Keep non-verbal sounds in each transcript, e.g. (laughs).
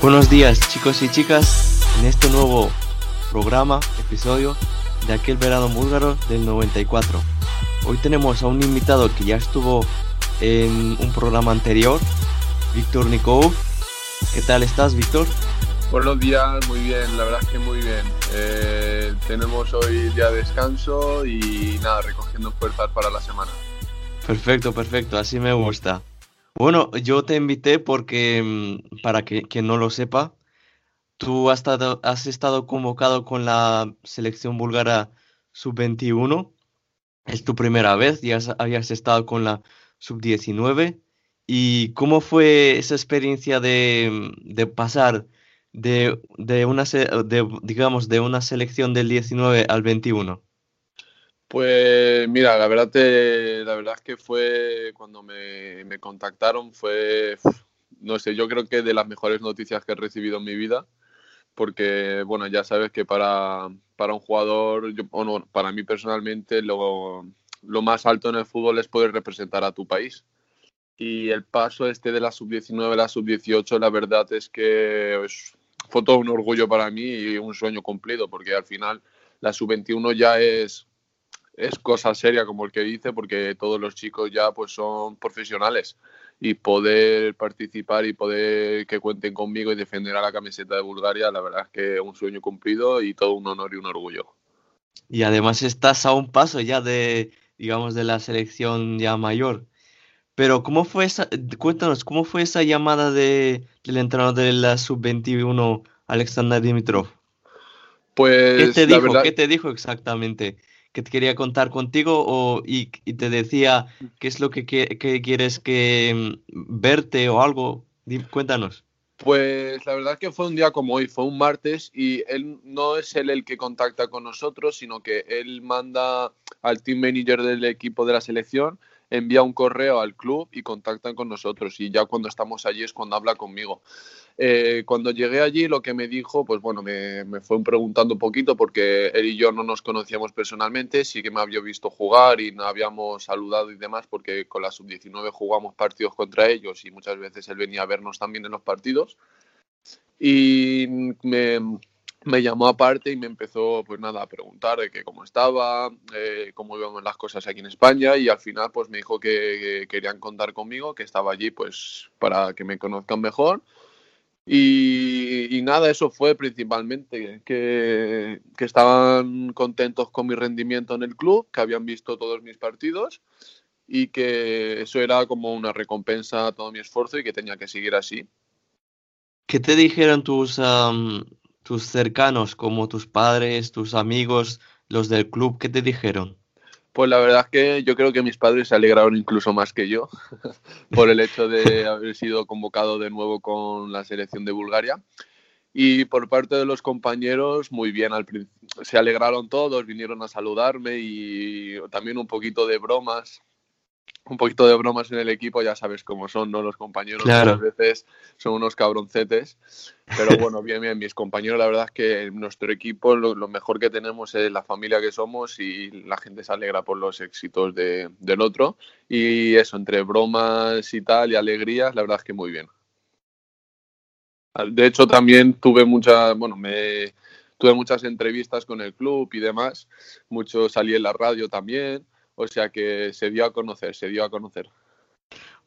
Buenos días chicos y chicas en este nuevo programa, episodio de aquel verano búlgaro del 94. Hoy tenemos a un invitado que ya estuvo en un programa anterior, Víctor Nikov. ¿Qué tal estás, Víctor? Buenos días, muy bien, la verdad es que muy bien. Eh, tenemos hoy día de descanso y nada, recogiendo fuerzas para la semana. Perfecto, perfecto, así me gusta. Bueno, yo te invité porque, mm, para que quien no lo sepa, tú has estado, has estado convocado con la selección búlgara sub-21. Es tu primera vez, ya has- habías estado con la sub-19. ¿Y cómo fue esa experiencia de, mm, de pasar de, de una, de, digamos, de una selección del 19 al 21? Pues mira, la verdad, la verdad es que fue cuando me, me contactaron, fue, no sé, yo creo que de las mejores noticias que he recibido en mi vida, porque bueno, ya sabes que para, para un jugador, o no, para mí personalmente, lo, lo más alto en el fútbol es poder representar a tu país. Y el paso este de la sub-19 a la sub-18, la verdad es que es- fue todo un orgullo para mí y un sueño cumplido, porque al final la sub-21 ya es, es cosa seria, como el que dice, porque todos los chicos ya pues son profesionales y poder participar y poder que cuenten conmigo y defender a la camiseta de Bulgaria, la verdad es que un sueño cumplido y todo un honor y un orgullo. Y además estás a un paso ya de, digamos, de la selección ya mayor. Pero ¿cómo fue esa, cuéntanos, ¿cómo fue esa llamada de, del entrenador de la sub-21, Alexander Dimitrov? Pues ¿Qué te dijo? verdad, ¿Qué te dijo exactamente? ¿Que te quería contar contigo o, y, y te decía qué es lo que, que- que quieres que mm, verte o algo? Cuéntanos. Pues la verdad que fue un día como hoy, fue un martes y él no es él el que contacta con nosotros, sino que él manda al team manager del equipo de la selección, envía un correo al club y contactan con nosotros y ya cuando estamos allí es cuando habla conmigo. Eh, cuando llegué allí lo que me dijo, pues bueno, me, me fue preguntando un poquito porque él y yo no nos conocíamos personalmente, sí que me había visto jugar y nos habíamos saludado y demás porque con la sub-19 jugamos partidos contra ellos y muchas veces él venía a vernos también en los partidos. Y me, me llamó aparte y me empezó, pues nada, a preguntar de que cómo estaba, eh, cómo iban las cosas aquí en España y al final pues me dijo que, que querían contar conmigo, que estaba allí pues para que me conozcan mejor. Y, nada, eso fue principalmente, que, que estaban contentos con mi rendimiento en el club, que habían visto todos mis partidos y que eso era como una recompensa a todo mi esfuerzo y que tenía que seguir así. ¿Qué te dijeron tus, tus cercanos, como tus padres, tus amigos, los del club? ¿Qué te dijeron? Pues la verdad es que yo creo que mis padres se alegraron incluso más que yo (laughs) por el hecho de (laughs) haber sido convocado de nuevo con la selección de Bulgaria. Y por parte de los compañeros, muy bien, al se alegraron todos, vinieron a saludarme y también un poquito de bromas, un poquito de bromas en el equipo, ya sabes cómo son, ¿no? Los compañeros Claro. muchas veces son unos cabroncetes, pero (laughs) bueno, bien, bien, mis compañeros, la verdad es que en nuestro equipo lo, lo mejor que tenemos es la familia que somos y la gente se alegra por los éxitos de- del otro y eso, entre bromas y tal y alegrías, la verdad es que muy bien. De hecho, también tuve muchas, bueno, me tuve muchas entrevistas con el club y demás, mucho salí en la radio también, o sea que se dio a conocer, se dio a conocer.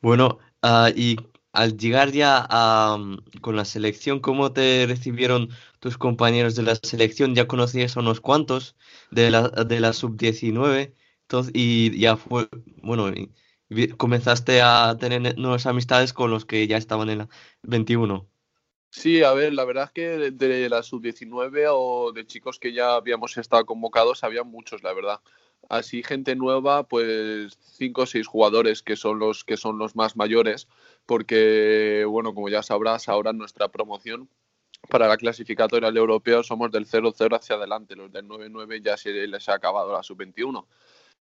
Bueno, ah, y al llegar ya a, mm, con la selección, ¿cómo te recibieron tus compañeros de la selección? Ya conocías a unos cuantos de la, de la sub-19 entonces, y ya fue, bueno, y comenzaste a tener nuevas amistades con los que ya estaban en la 21. Sí, a ver, la verdad es que de, de la sub-19 o de chicos que ya habíamos estado convocados, había muchos, la verdad. Así, gente nueva, pues cinco o seis jugadores que son los que son los más mayores, porque, bueno, como ya sabrás, ahora nuestra promoción para la clasificatoria del europeo somos del 0-0 hacia adelante, los del 9-9 ya se les ha acabado la sub-21.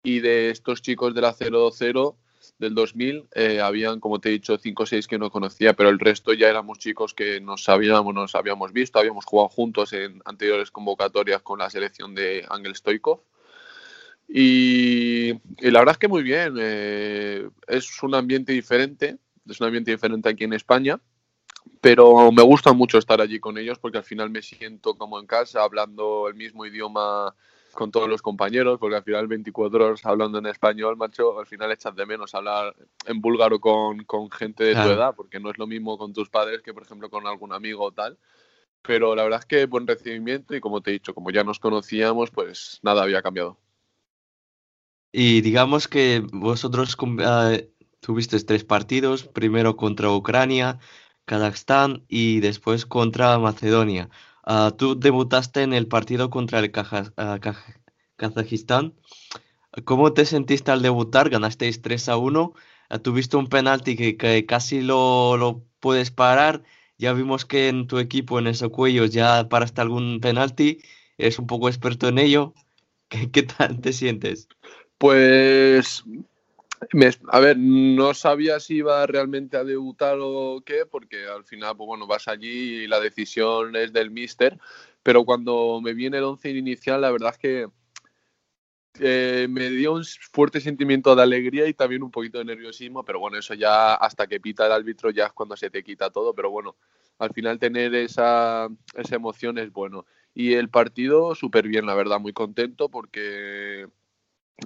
Y de estos chicos de la 0-0 del 2000, eh, habían, como te he dicho, 5 o 6 que no conocía, pero el resto ya éramos chicos que nos sabíamos, nos habíamos visto, habíamos jugado juntos en anteriores convocatorias con la selección de Ángel Stoikov. Y, y la verdad es que muy bien, eh, es un ambiente diferente, es un ambiente diferente aquí en España, pero me gusta mucho estar allí con ellos porque al final me siento como en casa, hablando el mismo idioma con todos los compañeros, porque al final 24 horas hablando en español, macho, al final echas de menos hablar en búlgaro con, con gente de tu edad, porque no es lo mismo con tus padres que, por ejemplo, con algún amigo o tal. Pero la verdad es que buen recibimiento y como te he dicho, como ya nos conocíamos, pues nada había cambiado. Y digamos que vosotros eh, tuvisteis tres partidos, primero contra Ucrania, Kazajstán y después contra Macedonia. Ah, tú debutaste en el partido contra el ah, Kazajistán. ¿Cómo te sentiste al debutar? Ganasteis 3 a 1. ah, tuviste un penalti que, casi lo, lo puedes parar. Ya vimos que en tu equipo, en esos cuellos, ya paraste algún penalti. Eres un poco experto en ello. (laughs) ¿Qué, qué tal te sientes? Pues, a ver, no sabía si iba realmente a debutar o qué, porque al final, pues bueno, vas allí y la decisión es del míster, pero cuando me viene el once inicial, la verdad es que eh, me dio un fuerte sentimiento de alegría y también un poquito de nerviosismo, pero bueno, eso ya hasta que pita el árbitro ya es cuando se te quita todo, pero bueno, al final tener esa, esa emoción es bueno. Y el partido súper bien, la verdad, muy contento porque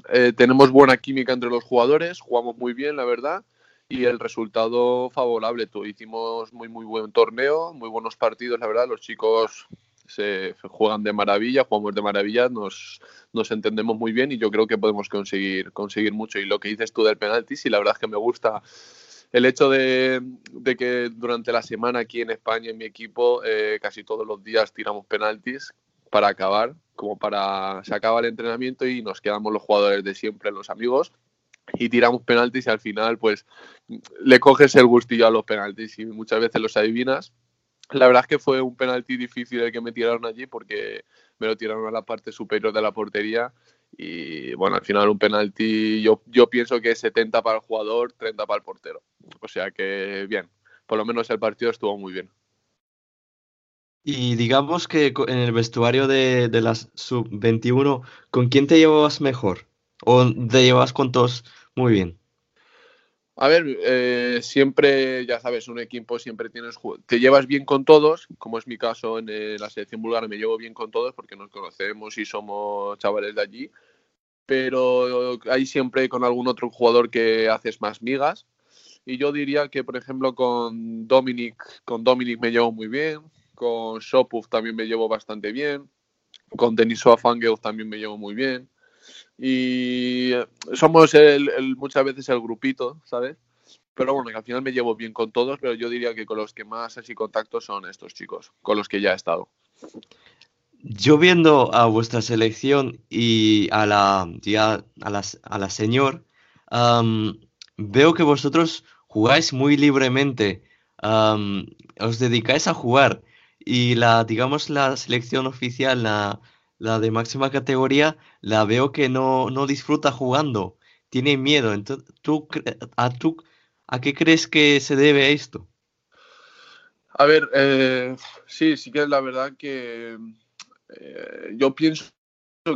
eh, tenemos buena química entre los jugadores, jugamos muy bien, la verdad, y el resultado favorable. Tú, hicimos muy, muy buen torneo, muy buenos partidos, la verdad. Los chicos se juegan de maravilla, jugamos de maravilla, nos, nos entendemos muy bien y yo creo que podemos conseguir, conseguir mucho. Y lo que dices tú del penalti, sí, la verdad es que me gusta el hecho de, de que durante la semana aquí en España, en mi equipo, eh, casi todos los días tiramos penaltis para acabar, como para se acaba el entrenamiento y nos quedamos los jugadores de siempre, los amigos, y tiramos penaltis y al final pues le coges el gustillo a los penaltis y muchas veces los adivinas. La verdad es que fue un penalti difícil el que me tiraron allí porque me lo tiraron a la parte superior de la portería y bueno, al final un penalti yo, yo pienso que es 70 para el jugador, 30 para el portero. O sea que bien, por lo menos el partido estuvo muy bien. Y digamos que en el vestuario de, de la sub-21, ¿con quién te llevabas mejor? ¿O te llevabas con todos muy bien? A ver, eh, siempre, ya sabes, un equipo siempre tienes, te llevas bien con todos, como es mi caso en eh, la selección búlgara, me llevo bien con todos porque nos conocemos y somos chavales de allí, pero hay siempre con algún otro jugador que haces más migas. Y yo diría que, por ejemplo, con Dominic, con Dominic me llevo muy bien, con Shopuf también me llevo bastante bien, con Denisova Fangel también me llevo muy bien. Y eh, somos el, muchas veces el grupito, ¿sabes? Pero bueno, que al final me llevo bien con todos, pero yo diría que con los que más así contacto son estos chicos, con los que ya he estado. Yo viendo a vuestra selección y a la, a la, a la señor, veo que vosotros jugáis muy libremente, os dedicáis a jugar y la, digamos, la selección oficial, la, la de máxima categoría, la veo que no, no disfruta jugando, tiene miedo. Entonces, ¿tú, a, tú, ¿a qué crees que se debe esto? A ver, eh, sí, sí que es la verdad que eh, yo pienso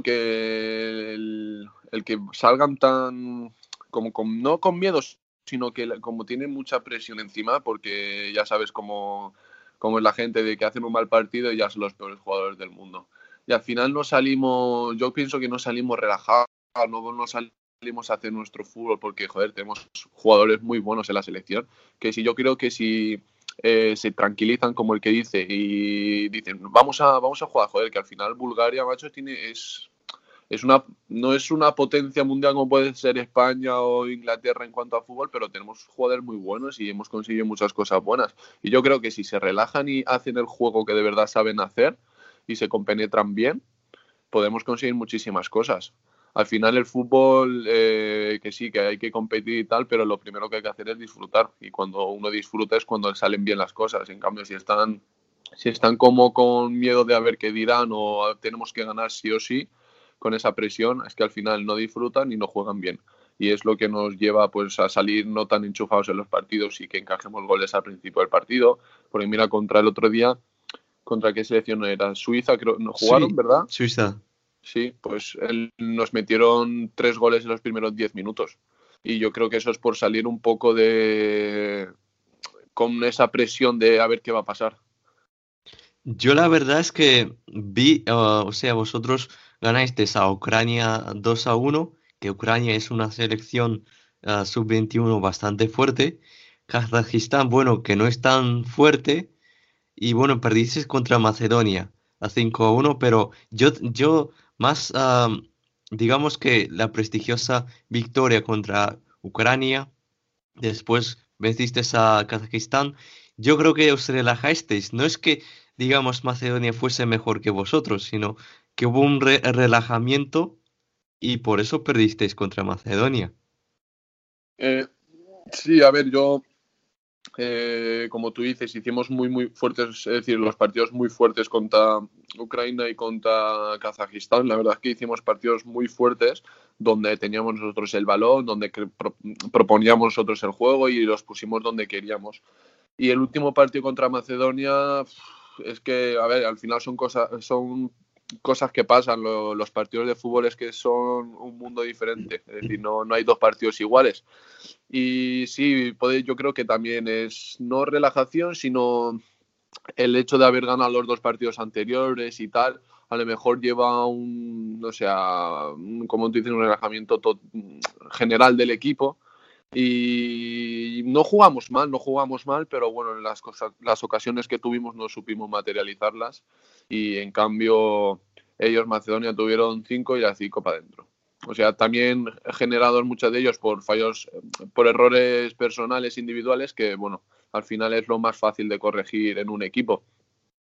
que el, el que salgan tan, como con, no con miedos, sino que como tienen mucha presión encima, porque ya sabes cómo, cómo es la gente de que hacen un mal partido y ya son los peores jugadores del mundo. Y al final no salimos, yo pienso que no salimos relajados, no, no salimos a hacer nuestro fútbol porque, joder, tenemos jugadores muy buenos en la selección, que si yo creo que si eh, se tranquilizan como el que dice y dicen, vamos a, vamos a jugar, joder, que al final Bulgaria, macho, tiene, es, es una, no es una potencia mundial como puede ser España o Inglaterra en cuanto a fútbol, pero tenemos jugadores muy buenos y hemos conseguido muchas cosas buenas. Y yo creo que si se relajan y hacen el juego que de verdad saben hacer y se compenetran bien, podemos conseguir muchísimas cosas. Al final el fútbol, eh, que sí, que hay que competir y tal, pero lo primero que hay que hacer es disfrutar. Y cuando uno disfruta es cuando salen bien las cosas. En cambio, si están, si están como con miedo de a ver qué dirán o tenemos que ganar sí o sí, con esa presión, es que al final no disfrutan y no juegan bien. Y es lo que nos lleva pues a salir no tan enchufados en los partidos y que encajemos goles al principio del partido. Porque mira, contra el otro día, ¿contra qué selección era? Suiza, creo, no jugaron, Sí, ¿verdad? Suiza. Sí, pues él- nos metieron tres goles en los primeros diez minutos. Y yo creo que eso es por salir un poco de. con esa presión de a ver qué va a pasar. Yo la verdad es que vi, ah, o sea, vosotros ganasteis a Ucrania 2 a 1, que Ucrania es una selección ah, sub-21 bastante fuerte. Kazajistán, bueno, que no es tan fuerte. Y bueno, perdisteis contra Macedonia a 5 a 1, pero yo, yo más, ah, digamos que la prestigiosa victoria contra Ucrania, después vencisteis a Kazajistán, yo creo que os relajasteis. No es que digamos, Macedonia fuese mejor que vosotros, sino que hubo un re- relajamiento y por eso perdisteis contra Macedonia. Eh, sí, a ver, yo, eh, como tú dices, hicimos muy, muy fuertes, es decir, los partidos muy fuertes contra Ucrania y contra Kazajistán. La verdad es que hicimos partidos muy fuertes donde teníamos nosotros el balón, donde proponíamos nosotros el juego y los pusimos donde queríamos. Y el último partido contra Macedonia, es que, a ver, al final son cosas, son cosas que pasan. Lo- los partidos de fútbol es que son un mundo diferente. Es decir, no, no hay dos partidos iguales. Y sí, puede, yo creo que también es no relajación, sino el hecho de haber ganado los dos partidos anteriores y tal, a lo mejor lleva un, no sé, a un- como tú dices, un relajamiento to- general del equipo. Y no jugamos mal, no jugamos mal, pero bueno, en las, cosas, las ocasiones que tuvimos no supimos materializarlas. Y en cambio, ellos, Macedonia, tuvieron cinco y las cinco para adentro. O sea, también generados muchos de ellos por fallos, por errores personales, individuales, que bueno, al final es lo más fácil de corregir en un equipo.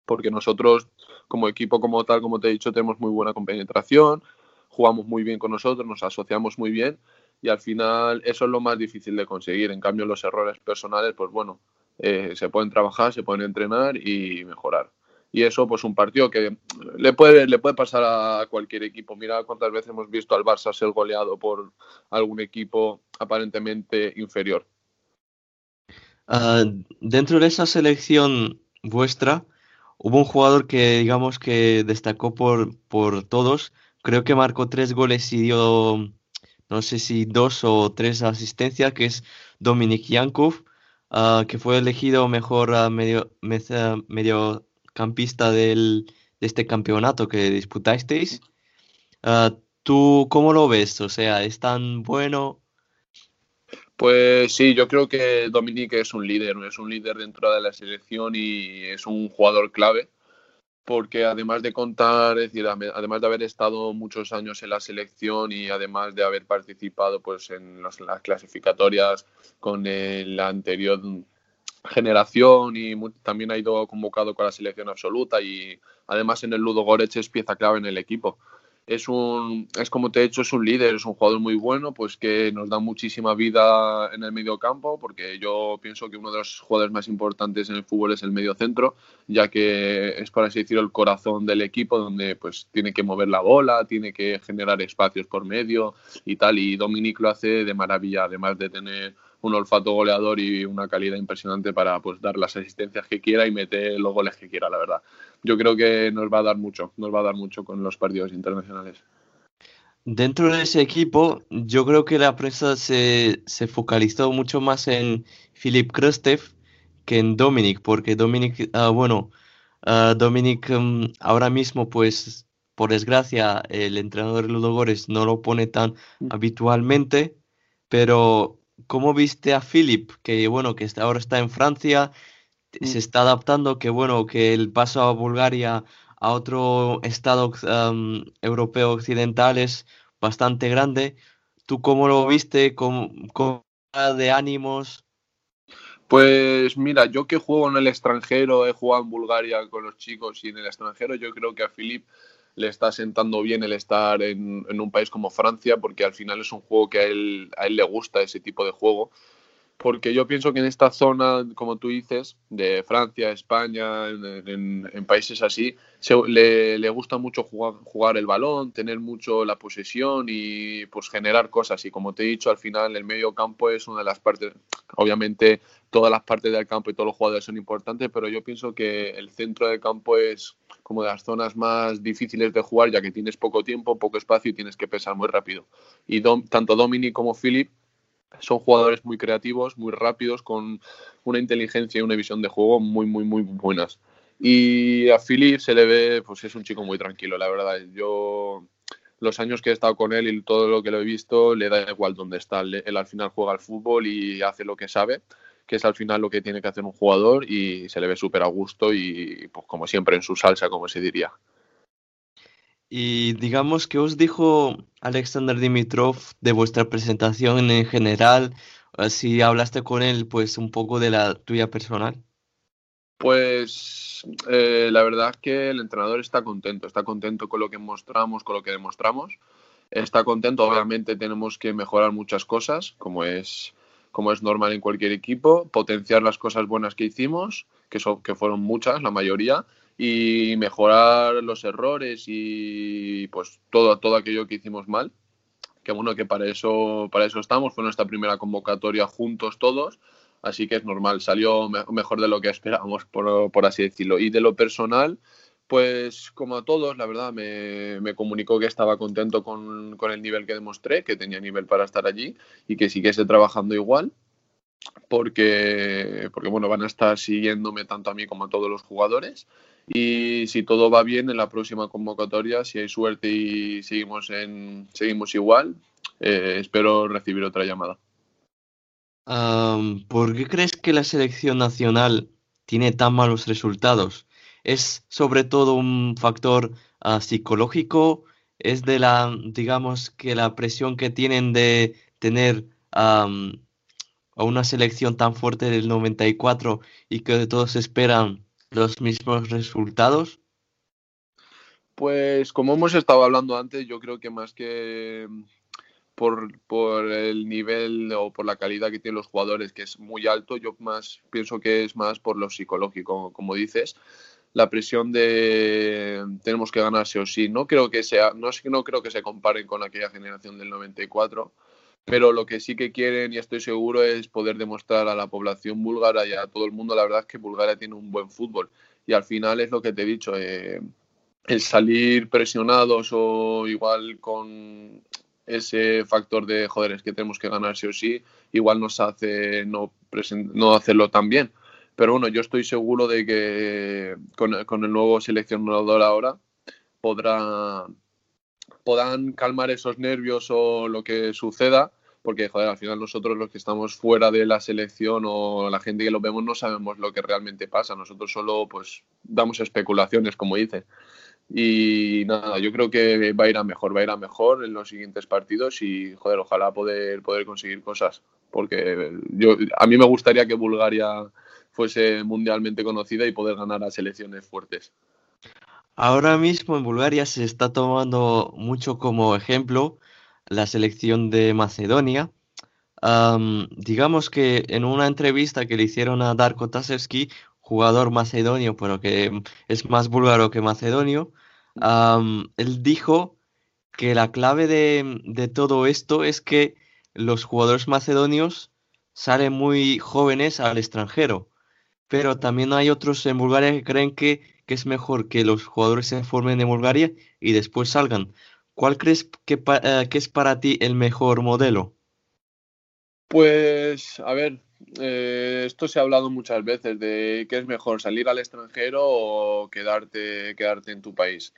Porque nosotros, como equipo como tal, como te he dicho, tenemos muy buena compenetración, jugamos muy bien con nosotros, nos asociamos muy bien y al final eso es lo más difícil de conseguir. En cambio, los errores personales, pues bueno, eh, se pueden trabajar, se pueden entrenar y mejorar. Y eso, pues un partido que le puede, le puede pasar a cualquier equipo. Mira cuántas veces hemos visto al Barça ser goleado por algún equipo aparentemente inferior. Ah, dentro de esa selección vuestra, hubo un jugador que digamos que destacó por, por todos. Creo que marcó tres goles y dio, no sé si dos o tres asistencias, que es Dominik Yankov, ah, que fue elegido mejor ah, medio, mediocampista del, de este campeonato que disputasteis. Ah, ¿tú cómo lo ves? O sea, ¿es tan bueno? Pues sí, yo creo que Dominique es un líder, es un líder dentro de la selección y es un jugador clave, porque además de contar, es decir, además de haber estado muchos años en la selección y además de haber participado pues en las clasificatorias con el- la anterior generación y también ha ido convocado con la selección absoluta y además en el Ludo Goretz es pieza clave en el equipo es un es como te he dicho es un líder es un jugador muy bueno pues que nos da muchísima vida en el medio campo porque yo pienso que uno de los jugadores más importantes en el fútbol es el medio centro ya que es por así decirlo el corazón del equipo donde pues tiene que mover la bola tiene que generar espacios por medio y tal y Dominic lo hace de maravilla además de tener un olfato goleador y una calidad impresionante para pues dar las asistencias que quiera y meter los goles que quiera la verdad yo creo que nos va a dar mucho, nos va a dar mucho con los partidos internacionales. Dentro de ese equipo, yo creo que la prensa se, se focalizó mucho más en Filip Krastev que en Dominic, porque Dominic, ah, bueno, ah, Dominic mm, ahora mismo pues por desgracia, el entrenador Ludogorets no lo pone tan Mm. habitualmente, pero ¿cómo viste a Philip? Que bueno, que ahora está en Francia, Mm. se está adaptando, que bueno, que el paso a Bulgaria a otro estado europeo occidental es bastante grande. ¿Tú cómo lo viste? ¿Cómo, cómo de ánimos? Pues mira, yo que juego en el extranjero, he jugado en Bulgaria con los chicos y en el extranjero, yo creo que a Philip le está sentando bien el estar en, en un país como Francia, porque al final es un juego que a él, a él le gusta, ese tipo de juego. Porque yo pienso que en esta zona, como tú dices, de Francia, España, en, países así, se- le, gusta mucho jugar, jugar el balón, tener mucho la posesión y pues generar cosas. Y como te he dicho, al final el medio campo es una de las partes, obviamente todas las partes del campo y todos los jugadores son importantes, pero yo pienso que el centro del campo es como de las zonas más difíciles de jugar, ya que tienes poco tiempo, poco espacio y tienes que pensar muy rápido. Y Dom- tanto Dominic como Philip son jugadores muy creativos, muy rápidos, con una inteligencia y una visión de juego muy, muy, muy buenas. Y a Philip se le ve, pues es un chico muy tranquilo, la verdad. Yo, los años que he estado con él y todo lo que lo he visto, le da igual dónde está. Él, al final juega al fútbol y hace lo que sabe, que es al final lo que tiene que hacer un jugador y se le ve súper a gusto y, pues como siempre, en su salsa, como se diría. Y digamos, ¿qué os dijo Alexander Dimitrov de vuestra presentación en general? Si hablaste con él, pues un poco de la tuya personal. Pues eh, la verdad es que el entrenador está contento, está contento con lo que mostramos, con lo que demostramos. Está contento, obviamente tenemos que mejorar muchas cosas, como es, como es normal en cualquier equipo, potenciar las cosas buenas que hicimos, que, son, que fueron muchas, la mayoría, y mejorar los errores y pues todo, todo aquello que hicimos mal. Que bueno, que para eso, para eso estamos, fue nuestra primera convocatoria juntos todos así que es normal, salió me- mejor de lo que esperábamos, por, por así decirlo. Y de lo personal, pues como a todos, la verdad, me, me comunicó que estaba contento con, con el nivel que demostré, que tenía nivel para estar allí y que siguiese trabajando igual. Porque, porque bueno, van a estar siguiéndome tanto a mí como a todos los jugadores. Y si todo va bien en la próxima convocatoria, si hay suerte y seguimos, igual, eh, espero recibir otra llamada. Am, ¿por qué crees que la selección nacional tiene tan malos resultados? ¿Es sobre todo un factor ah, psicológico? ¿Es de la, digamos, que la presión que tienen de tener a una selección tan fuerte del 94 y que todos esperan los mismos resultados? Pues como hemos estado hablando antes, yo creo que más que mm, por, por el nivel o por la calidad que tienen los jugadores, que es muy alto, yo más pienso que es más por lo psicológico, como dices, la presión de tenemos que ganar sí o sí. No creo que sea, no, no creo que se comparen con aquella generación del 94, pero lo que sí que quieren y estoy seguro es poder demostrar a la población búlgara y a todo el mundo, la verdad es que Bulgaria tiene un buen fútbol y al final es lo que te he dicho. eh, el salir presionados o igual con ese factor de joder, es que tenemos que ganar sí o sí, igual nos hace no, no hacerlo tan bien. Pero bueno, yo estoy seguro de que con, con el nuevo seleccionador ahora podrá, podrán calmar esos nervios o lo que suceda, porque joder, al final nosotros los que estamos fuera de la selección o la gente que lo vemos no sabemos lo que realmente pasa, nosotros solo pues damos especulaciones, como dicen. Y nada, yo creo que va a ir a mejor, va a ir a mejor en los siguientes partidos y, joder, ojalá poder, poder conseguir cosas. Porque yo, a mí me gustaría que Bulgaria fuese mundialmente conocida y poder ganar a selecciones fuertes. Ahora mismo en Bulgaria se está tomando mucho como ejemplo la selección de Macedonia. Am, digamos que en una entrevista que le hicieron a Darko Tasevski, jugador macedonio, pero que mm, es más búlgaro que macedonio, él dijo que la clave de, de todo esto es que los jugadores macedonios salen muy jóvenes al extranjero, pero también hay otros en Bulgaria que creen que, que es mejor que los jugadores se formen en Bulgaria y después salgan. ¿Cuál crees que, eh, que es para ti el mejor modelo? Pues, a ver, eh, esto se ha hablado muchas veces de qué es mejor, salir al extranjero o quedarte, quedarte en tu país.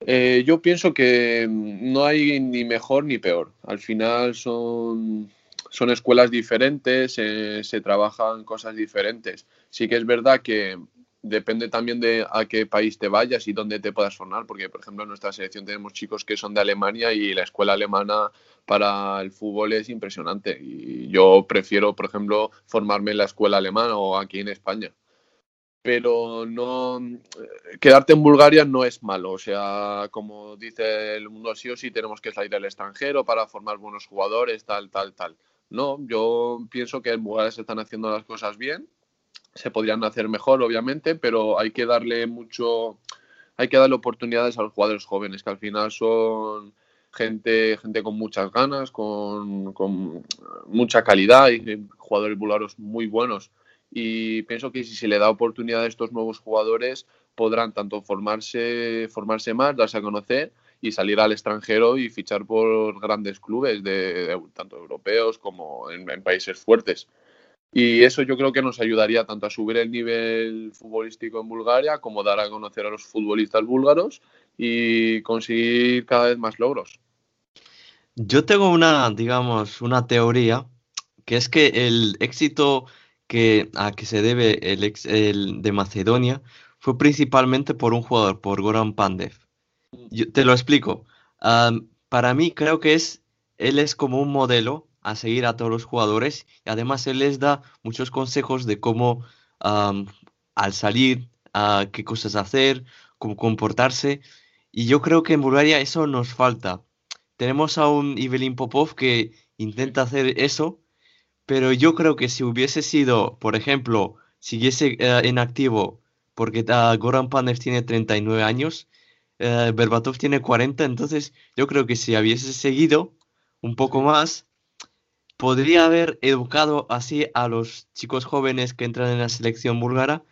Eh, yo pienso que no hay ni mejor ni peor. Al final son, son escuelas diferentes, se trabajan cosas diferentes. Sí que es verdad que depende también de a qué país te vayas y dónde te puedas formar, porque por ejemplo en nuestra selección tenemos chicos que son de Alemania y la escuela alemana para el fútbol es impresionante. Y yo prefiero, por ejemplo, formarme en la escuela alemana o aquí en España pero no quedarte en Bulgaria no es malo. O sea, como dice el mundo sí o sí, tenemos que salir al extranjero para formar buenos jugadores, tal, tal, tal. No, yo pienso que en Bulgaria se están haciendo las cosas bien. Se podrían hacer mejor, obviamente, pero hay que darle mucho, hay que darle oportunidades a los jugadores jóvenes, que al final son gente, gente con muchas ganas, con, con mucha calidad y jugadores búlgaros muy buenos y pienso que si se le da oportunidad a estos nuevos jugadores podrán tanto formarse, formarse más, darse a conocer y salir al extranjero y fichar por grandes clubes, de, tanto europeos como en, países fuertes. Y eso yo creo que nos ayudaría tanto a subir el nivel futbolístico en Bulgaria como dar a conocer a los futbolistas búlgaros y conseguir cada vez más logros. Yo tengo una, digamos, una teoría, que es que el éxito que, a que se debe el, ex, el de Macedonia fue principalmente por un jugador, por Goran Pandev. Yo te lo explico. para mí creo que es, él es como un modelo a seguir a todos los jugadores y además él les da muchos consejos de cómo al salir, qué cosas hacer, cómo comportarse. Y yo creo que en Bulgaria eso nos falta. Tenemos a un Ivelin Popov que intenta hacer eso, pero yo creo que si hubiese sido, por ejemplo, siguiese uh, en activo, porque uh, Goran Panev tiene 39 años, uh, Berbatov tiene 40, entonces yo creo que si hubiese seguido un poco más, podría haber educado así a los chicos jóvenes que entran en la selección búlgara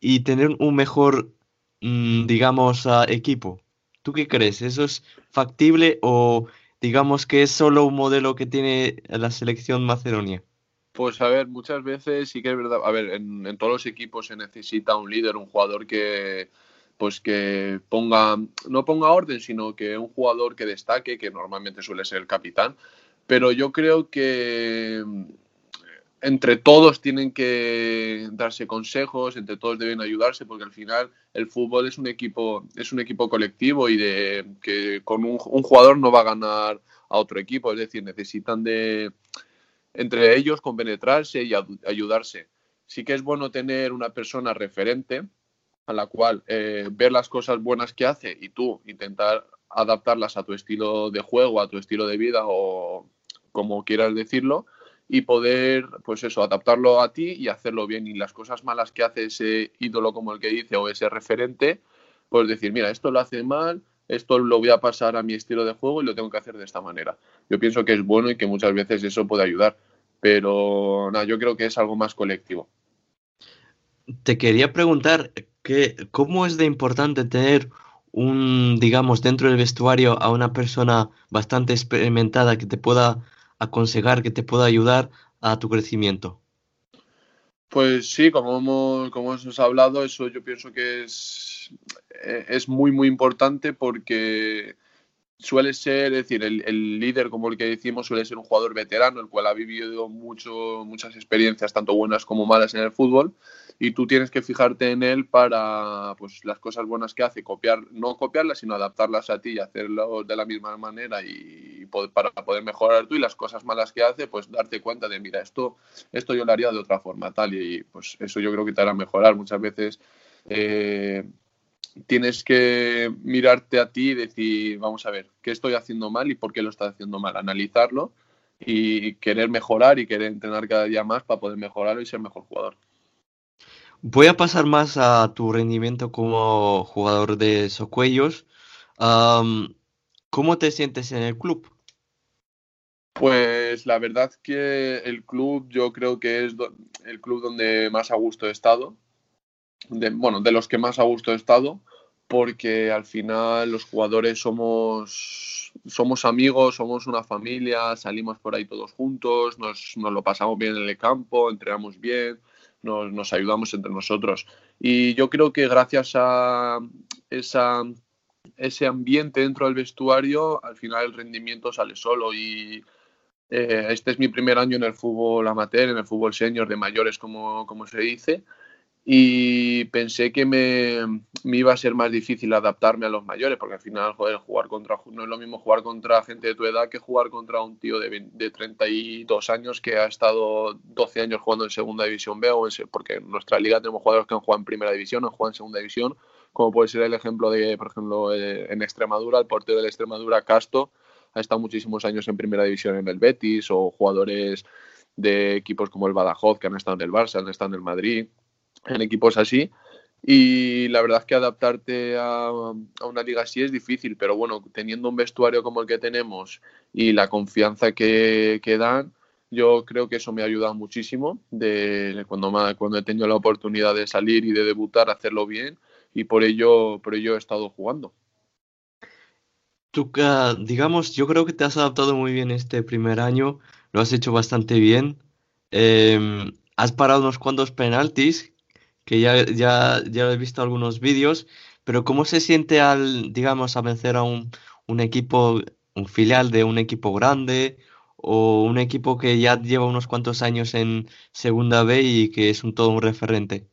y tener un mejor, mmm, digamos, equipo. ¿Tú qué crees? ¿Eso es factible o digamos que es solo un modelo que tiene la selección macedonia? Pues a ver, muchas veces sí que es verdad, a ver, en, en, todos los equipos se necesita un líder, un jugador que pues que ponga, no ponga orden, sino que un jugador que destaque, que normalmente suele ser el capitán, pero yo creo que entre todos tienen que darse consejos, entre todos deben ayudarse, porque al final el fútbol es un equipo, es un equipo colectivo y de que con un, un jugador no va a ganar a otro equipo, es decir, necesitan de entre ellos compenetrarse y ayudarse. Sí que es bueno tener una persona referente a la cual eh, ver las cosas buenas que hace y tú intentar adaptarlas a tu estilo de juego, a tu estilo de vida o como quieras decirlo y poder, pues eso, adaptarlo a ti y hacerlo bien. Y las cosas malas que hace ese ídolo como el que dice o ese referente, pues decir, mira, esto lo hace mal, esto lo voy a pasar a mi estilo de juego y lo tengo que hacer de esta manera. Yo pienso que es bueno y que muchas veces eso puede ayudar, pero nada, yo creo que es algo más colectivo. Te quería preguntar que, cómo es de importante tener un, digamos, dentro del vestuario a una persona bastante experimentada que te pueda aconsejar, que te pueda ayudar a tu crecimiento. Pues sí, como hemos, como hemos hablado, eso yo pienso que es, es muy, muy importante porque suele ser, es decir, el, el, líder, como el que decimos, suele ser un jugador veterano, el cual ha vivido mucho, muchas experiencias, tanto buenas como malas en el fútbol, y tú tienes que fijarte en él para pues, las cosas buenas que hace, copiar, no copiarlas, sino adaptarlas a ti y hacerlo de la misma manera y para poder mejorar tú, y las cosas malas que hace, pues darte cuenta de, mira, esto, esto yo lo haría de otra forma, tal, y pues eso yo creo que te hará mejorar. Muchas veces eh, tienes que mirarte a ti y decir, vamos a ver, ¿qué estoy haciendo mal y por qué lo estoy haciendo mal? Analizarlo y querer mejorar y querer entrenar cada día más para poder mejorarlo y ser mejor jugador. Voy a pasar más a tu rendimiento como jugador de Socuellos. Um, ¿Cómo te sientes en el club? Pues la verdad que el club yo creo que es el club donde más a gusto he estado de, bueno, de los que más a gusto he estado, porque al final los jugadores somos, somos amigos, somos una familia, salimos por ahí todos juntos, nos, nos lo pasamos bien en el campo, entrenamos bien, nos, nos, ayudamos entre nosotros. Y yo creo que gracias a esa, ese ambiente dentro del vestuario, al final el rendimiento sale solo y eh, este es mi primer año en el fútbol amateur, en el fútbol senior de mayores, como, como se dice, y pensé que me, me, iba a ser más difícil adaptarme a los mayores, porque al final, jugar contra, no es lo mismo jugar contra gente de tu edad que jugar contra un tío de, de 32 años que ha estado 12 años jugando en segunda división B, o en, porque en nuestra liga tenemos jugadores que han jugado en primera división, han jugado en segunda división, como puede ser el ejemplo de, por ejemplo, eh, en Extremadura, el portero de Extremadura, Casto, ha estado muchísimos años en primera división en el Betis, o jugadores de equipos como el Badajoz, que han estado en el Barça, han estado en el Madrid, en equipos así. Y la verdad es que adaptarte a, a, una liga así es difícil, pero bueno, teniendo un vestuario como el que tenemos y la confianza que, que dan, yo creo que eso me ha ayudado muchísimo de cuando, me, cuando he tenido la oportunidad de salir y de debutar, hacerlo bien y por ello, por ello he estado jugando. Tú, digamos, yo creo que te has adaptado muy bien este primer año, lo has hecho bastante bien. Eh, has parado unos cuantos penaltis que ya, ya, ya he visto algunos vídeos, pero ¿cómo se siente al, digamos, a vencer a un, un equipo, un filial de un equipo grande o un equipo que ya lleva unos cuantos años en Segunda B y que es un todo un referente?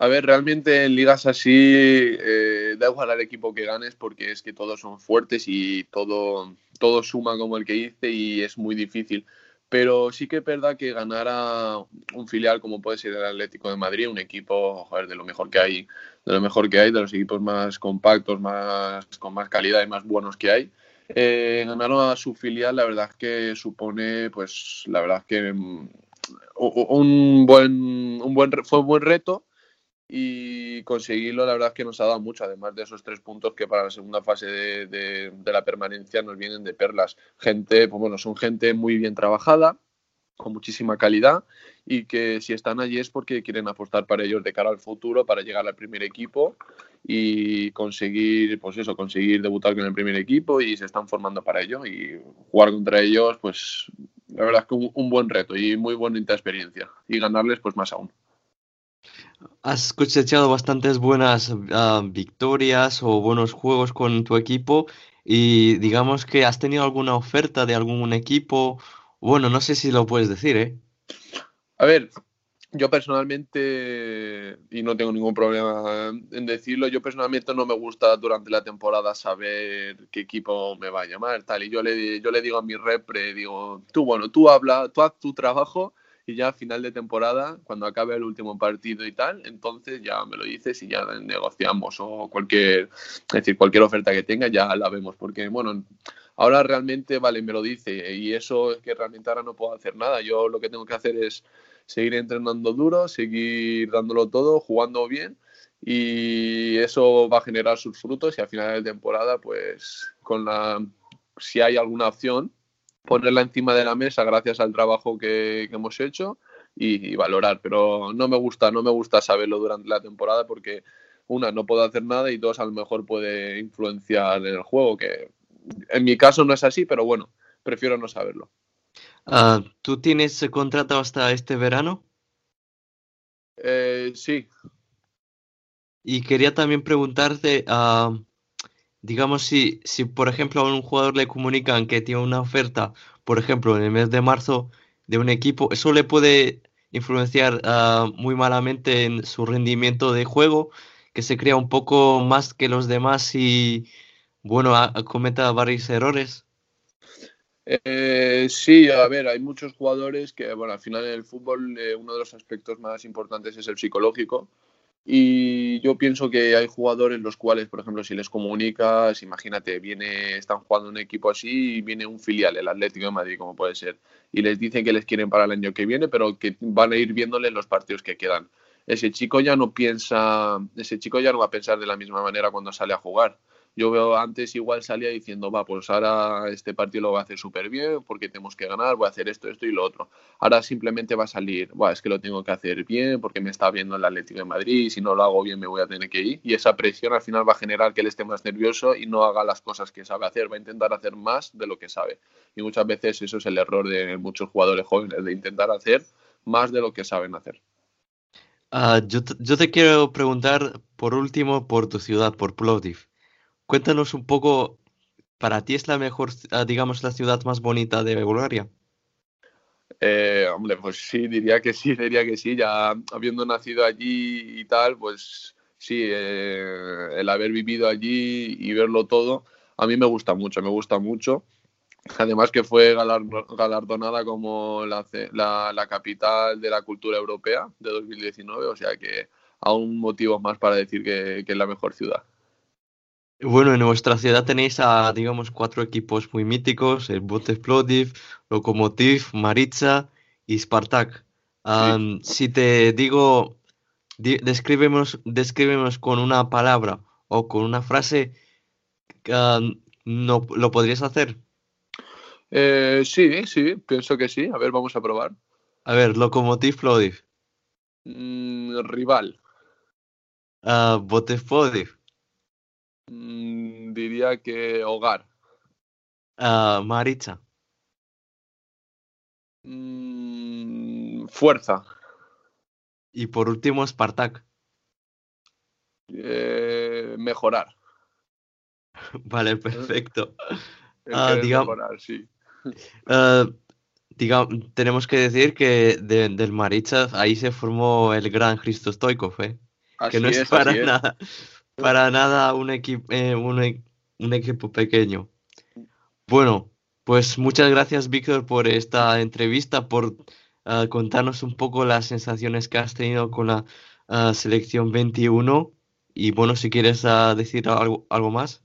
A ver, realmente en ligas así eh, da igual al equipo que ganes porque es que todos son fuertes y todo, todo suma como el que dice y es muy difícil. Pero sí que es verdad que ganar a un filial como puede ser el Atlético de Madrid, un equipo de lo mejor que hay, de lo mejor que hay, de los equipos más compactos, más con más calidad y más buenos que hay. Eh, ganar a su filial, la verdad que supone, pues, la verdad que um, un buen, un buen, fue un buen reto y conseguirlo la verdad es que nos ha dado mucho, además de esos tres puntos que para la segunda fase de, de, la permanencia nos vienen de perlas. Gente, pues bueno, son gente muy bien trabajada, con muchísima calidad y que si están allí es porque quieren apostar para ellos de cara al futuro, para llegar al primer equipo y conseguir, pues eso, conseguir debutar con el primer equipo y se están formando para ello y jugar contra ellos, pues la verdad es que un, un buen reto y muy bonita experiencia y ganarles pues más aún. Has cosechado bastantes buenas uh, victorias o buenos juegos con tu equipo y digamos que has tenido alguna oferta de algún equipo. Bueno, no sé si lo puedes decir, ¿eh? A ver, yo personalmente, y no tengo ningún problema en decirlo, yo personalmente no me gusta durante la temporada saber qué equipo me va a llamar, tal. Y yo le, yo le digo a mi repre, digo, tú, bueno, tú habla, tú haz tu trabajo y ya a final de temporada, cuando acabe el último partido y tal, entonces ya me lo dices y ya negociamos o cualquier, es decir, cualquier oferta que tenga ya la vemos, porque bueno, ahora realmente, vale, me lo dice y eso es que realmente ahora no puedo hacer nada, yo lo que tengo que hacer es seguir entrenando duro, seguir dándolo todo, jugando bien y eso va a generar sus frutos y a final de temporada, pues con la, si hay alguna opción, ponerla encima de la mesa gracias al trabajo que, que hemos hecho y, y, valorar. Pero no me gusta, no me gusta saberlo durante la temporada porque una, no puedo hacer nada y dos, a lo mejor puede influenciar en el juego, que en mi caso no es así, pero bueno, prefiero no saberlo. Uh, ¿Tú tienes contrato hasta este verano? Eh, sí. Y quería también preguntarte, uh, digamos, si, si por ejemplo a un jugador le comunican que tiene una oferta, por ejemplo, en el mes de marzo de un equipo, ¿eso le puede influenciar uh, muy malamente en su rendimiento de juego? Que se crea un poco más que los demás y, bueno, cometa varios errores. Eh, sí, a ver, hay muchos jugadores que, bueno, al final en el fútbol eh, uno de los aspectos más importantes es el psicológico. Y yo pienso que hay jugadores los cuales, por ejemplo, si les comunicas, imagínate, viene, están jugando un equipo así y viene un filial, el Atlético de Madrid, como puede ser, y les dicen que les quieren para el año que viene, pero que van a ir viéndole los partidos que quedan. Ese chico ya no piensa, ese chico ya no va a pensar de la misma manera cuando sale a jugar. Yo veo antes igual salía diciendo, va, pues ahora este partido lo va a hacer súper bien porque tenemos que ganar, voy a hacer esto, esto y lo otro. Ahora simplemente va a salir, va, es que lo tengo que hacer bien porque me está viendo el Atlético de Madrid y si no lo hago bien me voy a tener que ir. Y esa presión al final va a generar que él esté más nervioso y no haga las cosas que sabe hacer, va a intentar hacer más de lo que sabe. Y muchas veces eso es el error de muchos jugadores jóvenes, de intentar hacer más de lo que saben hacer. Uh, yo, yo, te quiero preguntar por último por tu ciudad, por Plovdiv cuéntanos un poco, ¿para ti es la mejor, ah, digamos, la ciudad más bonita de Bulgaria? Eh, hombre, pues sí, diría que sí, diría que sí. Ya habiendo nacido allí y tal, pues sí, eh, el haber vivido allí y verlo todo, a mí me gusta mucho, me gusta mucho. Además que fue galar- galardonada como la, la- la capital de la cultura europea de 2019, o sea que aún motivos más para decir que es la mejor ciudad. Bueno, en nuestra ciudad tenéis a, digamos, cuatro equipos muy míticos, el Botev Plodiv, Lokomotiv, Maritza y Spartak. Si te digo, di- descríbenos, descríbenos con una palabra o con una frase, am, no, ¿lo podrías hacer? Eh, sí, sí, pienso que sí. A ver, vamos a probar. A ver, Lokomotiv Plodiv, Mm, rival. ah, Botev Plodiv, Mm, diría que hogar. ah, Maritza, Mm, fuerza. y por último Spartak. Eh, mejorar. (laughs) Vale, perfecto. Ah, querer digam- mejorar, sí. (laughs) Eh, diga- tenemos que decir que de- del Maritza ahí se formó el gran Christo Stoikov, ¿eh? Que no es es, para es. Para nada un equipo, un, e- un equipo pequeño. Bueno, pues muchas gracias, Víctor, por esta entrevista, por ah, contarnos un poco las sensaciones que has tenido con la ah, selección 21. Y bueno, si quieres ah, decir algo, algo más.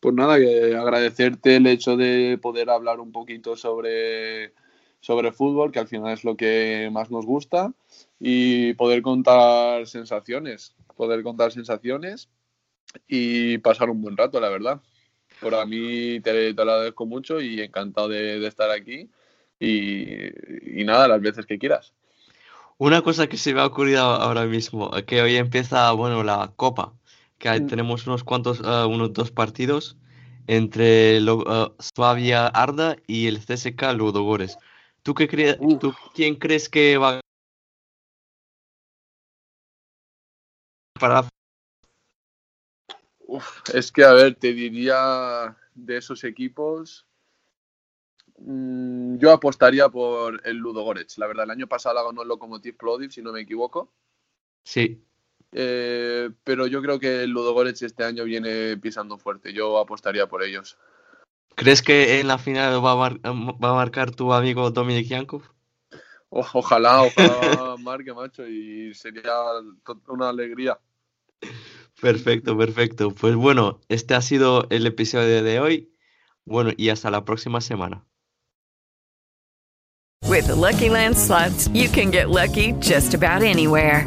Pues nada, agradecerte el hecho de poder hablar un poquito sobre, sobre fútbol, que al final es lo que más nos gusta, y poder contar sensaciones, poder contar sensaciones y pasar un buen rato, la verdad. Por a mí te, te lo agradezco mucho y encantado de, de estar aquí. Y, y nada, las veces que quieras. Una cosa que se me ha ocurrido ahora mismo, que hoy empieza, bueno, la Copa, que Mm. tenemos unos cuantos, eh, unos dos partidos entre lo, Slavia Arda y el CSKA Ludogorets. ¿Tú qué tú quién crees que va a para Uf, es que, a ver, te diría de esos equipos, mm, yo apostaría por el Ludogorets. La verdad, el año pasado la ganó el Lokomotiv Plodiv, si no me equivoco. Sí, Eh, pero yo creo que el Ludogorets este año viene pisando fuerte. Yo apostaría por ellos. ¿Crees que en la final va a, mar- va a marcar tu amigo Dominik Yankov? O- ojalá, ojalá (laughs) marque, macho, y sería una alegría. Perfecto, perfecto. Pues bueno, este ha sido el episodio de hoy. Bueno, y hasta la próxima semana. With the Lucky Land slots, you can get lucky just about anywhere.